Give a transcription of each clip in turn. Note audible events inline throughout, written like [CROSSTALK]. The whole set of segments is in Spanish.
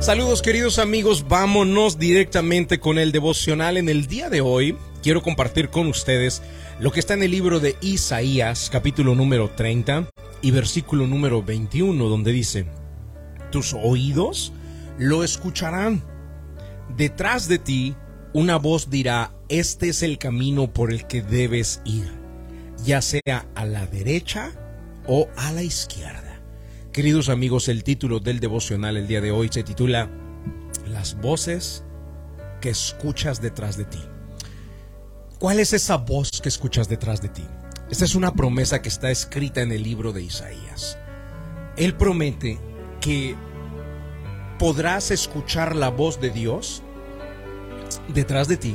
Saludos queridos amigos, vámonos directamente con el devocional en el día de hoy. Quiero compartir con ustedes lo que está en el libro de Isaías, capítulo número 30 y versículo número 21, donde dice, tus oídos lo escucharán. Detrás de ti una voz dirá, este es el camino por el que debes ir, ya sea a la derecha o a la izquierda. Queridos amigos, el título del devocional el día de hoy se titula Las voces que escuchas detrás de ti. ¿Cuál es esa voz que escuchas detrás de ti? Esta es una promesa que está escrita en el libro de Isaías. Él promete que podrás escuchar la voz de Dios detrás de ti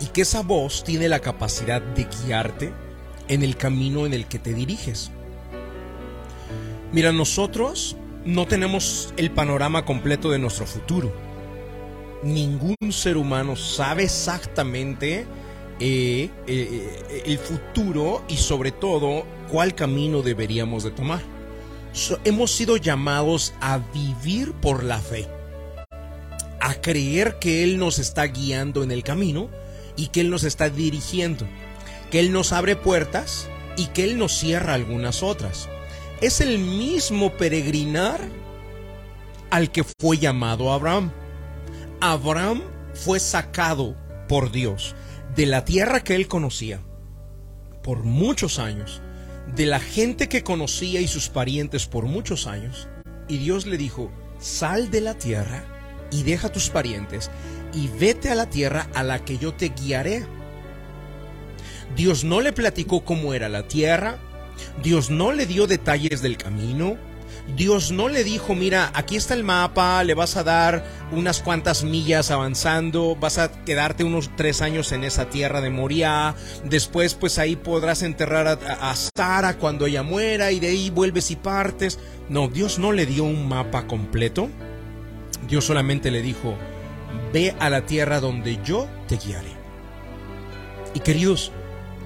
y que esa voz tiene la capacidad de guiarte en el camino en el que te diriges. Mira, nosotros no tenemos el panorama completo de nuestro futuro. Ningún ser humano sabe exactamente eh, eh, el futuro y sobre todo cuál camino deberíamos de tomar. hemos sido llamados a vivir por la fe, a creer que Él nos está guiando en el camino y que Él nos está dirigiendo, que Él nos abre puertas y que Él nos cierra algunas otras es el mismo peregrinar al que fue llamado Abraham. Abraham fue sacado por Dios de la tierra que él conocía por muchos años, de la gente que conocía y sus parientes por muchos años, y Dios le dijo, sal de la tierra y deja tus parientes y vete a la tierra a la que yo te guiaré. Dios no le platicó cómo era la tierra, Dios no le dio detalles del camino. Dios no le dijo, mira, aquí está el mapa, le vas a dar unas cuantas millas avanzando, vas a quedarte unos tres años en esa tierra de Moria, después pues ahí podrás enterrar a, a Sara cuando ella muera y de ahí vuelves y partes. No, Dios no le dio un mapa completo, Dios solamente le dijo, ve a la tierra donde yo te guiaré. Y queridos,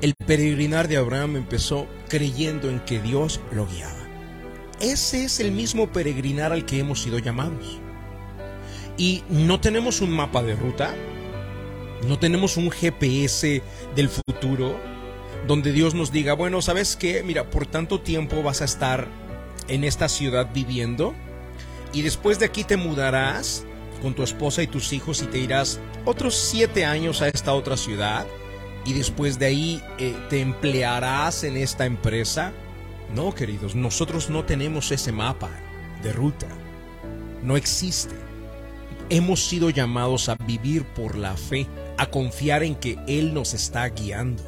el peregrinar de Abraham empezó creyendo en que Dios lo guiaba. Ese es el mismo peregrinar al que hemos sido llamados. Y no tenemos un mapa de ruta, no tenemos un GPS del futuro donde Dios nos diga, bueno, ¿sabes qué? Mira, por tanto tiempo vas a estar en esta ciudad viviendo y después de aquí te mudarás con tu esposa y tus hijos y te irás otros siete años a esta otra ciudad y después de ahí eh, te emplearás en esta empresa. No, queridos, nosotros no tenemos ese mapa de ruta. No existe. Hemos sido llamados a vivir por la fe, a confiar en que Él nos está guiando.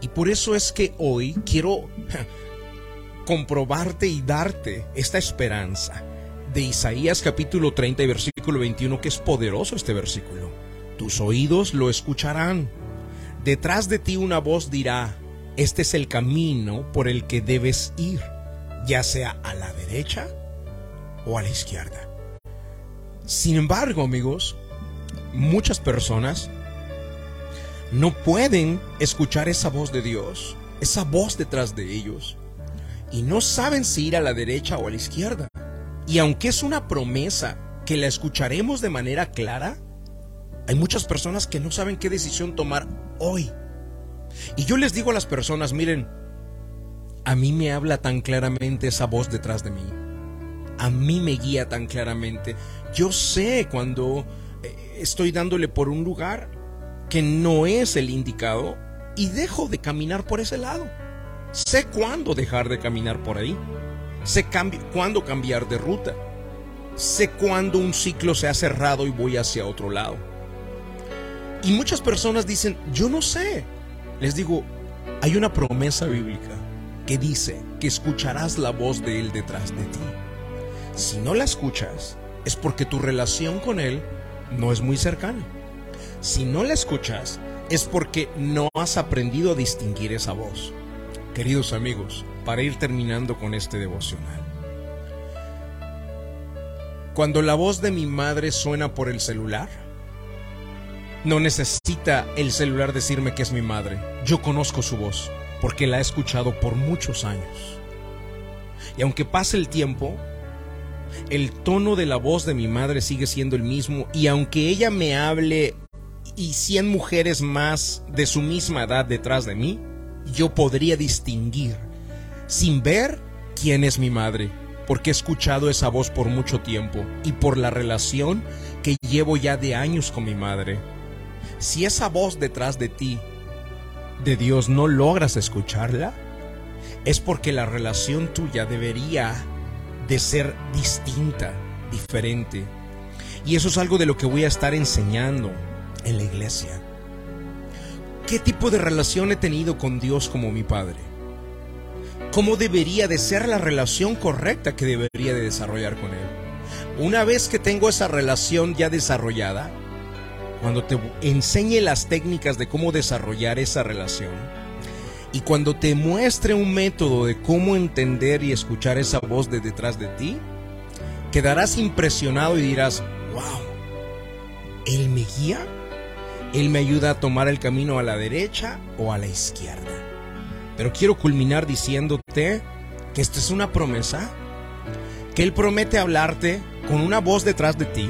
Y por eso es que hoy quiero [LAUGHS] comprobarte y darte esta esperanza de Isaías capítulo 30 y versículo 21, que es poderoso este versículo. Tus oídos lo escucharán Detrás de ti una voz dirá, este es el camino por el que debes ir, ya sea a la derecha o a la izquierda. Sin embargo, amigos, muchas personas no pueden escuchar esa voz de Dios, esa voz detrás de ellos, y no saben si ir a la derecha o a la izquierda. Y aunque es una promesa que la escucharemos de manera clara, hay muchas personas que no saben qué decisión tomar hoy. Y yo les digo a las personas, miren, a mí me habla tan claramente esa voz detrás de mí. A mí me guía tan claramente. Yo sé cuando eh, estoy dándole por un lugar que no es el indicado y dejo de caminar por ese lado. Sé cuándo dejar de caminar por ahí. Sé cuándo cambiar de ruta. Sé cuándo un ciclo se ha cerrado y voy hacia otro lado. Y muchas personas dicen, yo no sé. Les digo, hay una promesa bíblica que dice que escucharás la voz de Él detrás de ti. Si no la escuchas, es porque tu relación con Él no es muy cercana. Si no la escuchas, es porque no has aprendido a distinguir esa voz. Queridos amigos, para ir terminando con este devocional. Cuando la voz de mi madre suena por el celular, no necesita el celular decirme que es mi madre. Yo conozco su voz, porque la he escuchado por muchos años. Y aunque pase el tiempo, El tono de la voz de mi madre sigue siendo el mismo y aunque ella me hable y cien mujeres más de su misma edad detrás de mí, yo podría distinguir, sin ver, quién es mi madre, porque he escuchado esa voz por mucho tiempo y por la relación que llevo ya de años con mi madre. Si esa voz detrás de ti, de Dios, no logras escucharla, es porque la relación tuya debería de ser distinta, diferente. Y eso es algo de lo que voy a estar enseñando en la iglesia. ¿Qué tipo de relación he tenido con Dios como mi Padre? ¿Cómo debería de ser la relación correcta que debería de desarrollar con Él? Una vez que tengo esa relación ya desarrollada, cuando te enseñe las técnicas de cómo desarrollar esa relación, y cuando te muestre un método de cómo entender y escuchar esa voz de detrás de ti, quedarás impresionado y dirás, wow, ¿Él me guía? Él me ayuda a tomar el camino a la derecha o a la izquierda. Pero quiero culminar diciéndote que esta es una promesa, que Él promete hablarte con una voz detrás de ti,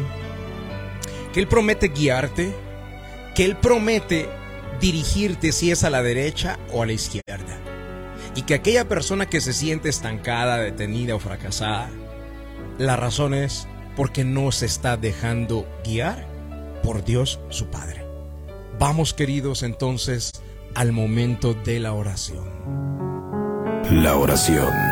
que Él promete guiarte, que Él promete dirigirte si es a la derecha o a la izquierda. Y que aquella persona que se siente estancada, detenida o fracasada, la razón es porque no se está dejando guiar por Dios su Padre. Vamos queridos entonces al momento de la oración. La oración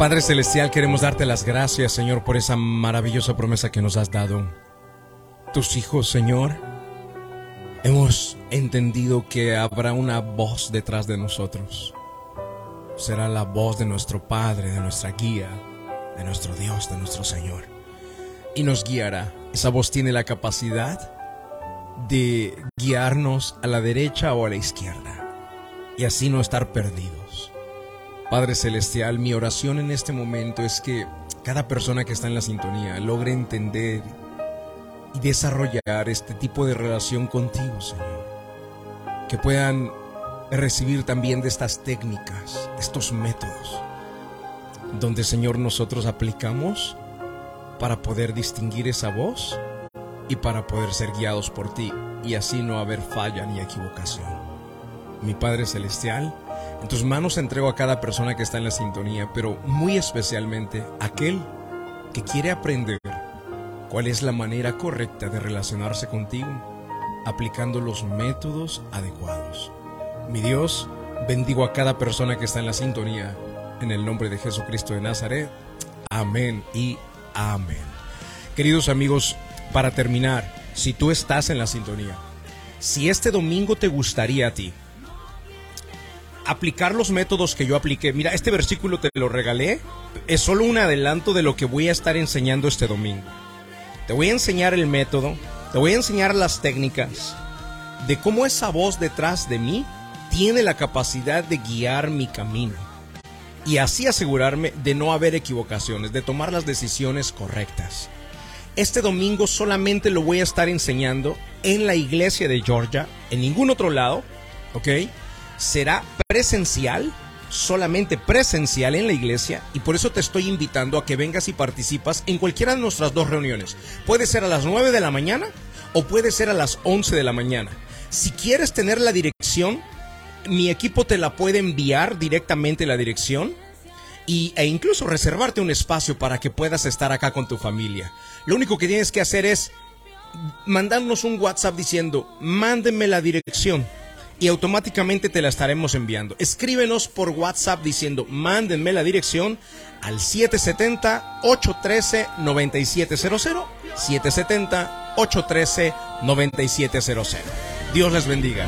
Padre Celestial, queremos darte las gracias, Señor, por esa maravillosa promesa que nos has dado. Tus hijos, Señor, hemos entendido que habrá una voz detrás de nosotros. Será la voz de nuestro Padre, de nuestra guía, de nuestro Dios, de nuestro Señor. Y nos guiará. Esa voz tiene la capacidad de guiarnos a la derecha o a la izquierda y así no estar perdidos. Padre Celestial, mi oración en este momento es que cada persona que está en la sintonía logre entender y desarrollar este tipo de relación contigo, Señor. Que puedan recibir también de estas técnicas, estos métodos, donde, Señor, nosotros aplicamos para poder distinguir esa voz y para poder ser guiados por ti y así no haber falla ni equivocación. Mi Padre Celestial, en tus manos entrego a cada persona que está en la sintonía, pero muy especialmente aquel que quiere aprender cuál es la manera correcta de relacionarse contigo, aplicando los métodos adecuados. Mi Dios, bendigo a cada persona que está en la sintonía, en el nombre de Jesucristo de Nazaret. Amén y amén. Queridos amigos, para terminar, si tú estás en la sintonía, si este domingo te gustaría a ti, aplicar los métodos que yo apliqué. Mira, este versículo te lo regalé. Es solo un adelanto de lo que voy a estar enseñando este domingo. Te voy a enseñar el método, te voy a enseñar las técnicas de cómo esa voz detrás de mí tiene la capacidad de guiar mi camino y así asegurarme de no haber equivocaciones, de tomar las decisiones correctas. Este domingo solamente lo voy a estar enseñando en la iglesia de Georgia, en ningún otro lado, ¿ok? Será presencial, solamente presencial en la iglesia y por eso te estoy invitando a que vengas y participas en cualquiera de nuestras dos reuniones. Puede ser a las 9 de la mañana o puede ser a las 11 de la mañana. Si quieres tener la dirección, mi equipo te la puede enviar directamente la dirección y, e incluso reservarte un espacio para que puedas estar acá con tu familia. Lo único que tienes que hacer es mandarnos un WhatsApp diciendo, mándenme la dirección y automáticamente te la estaremos enviando. Escríbenos por WhatsApp diciendo, mándenme la dirección al 770-813-9700. 770-813-9700. Dios les bendiga.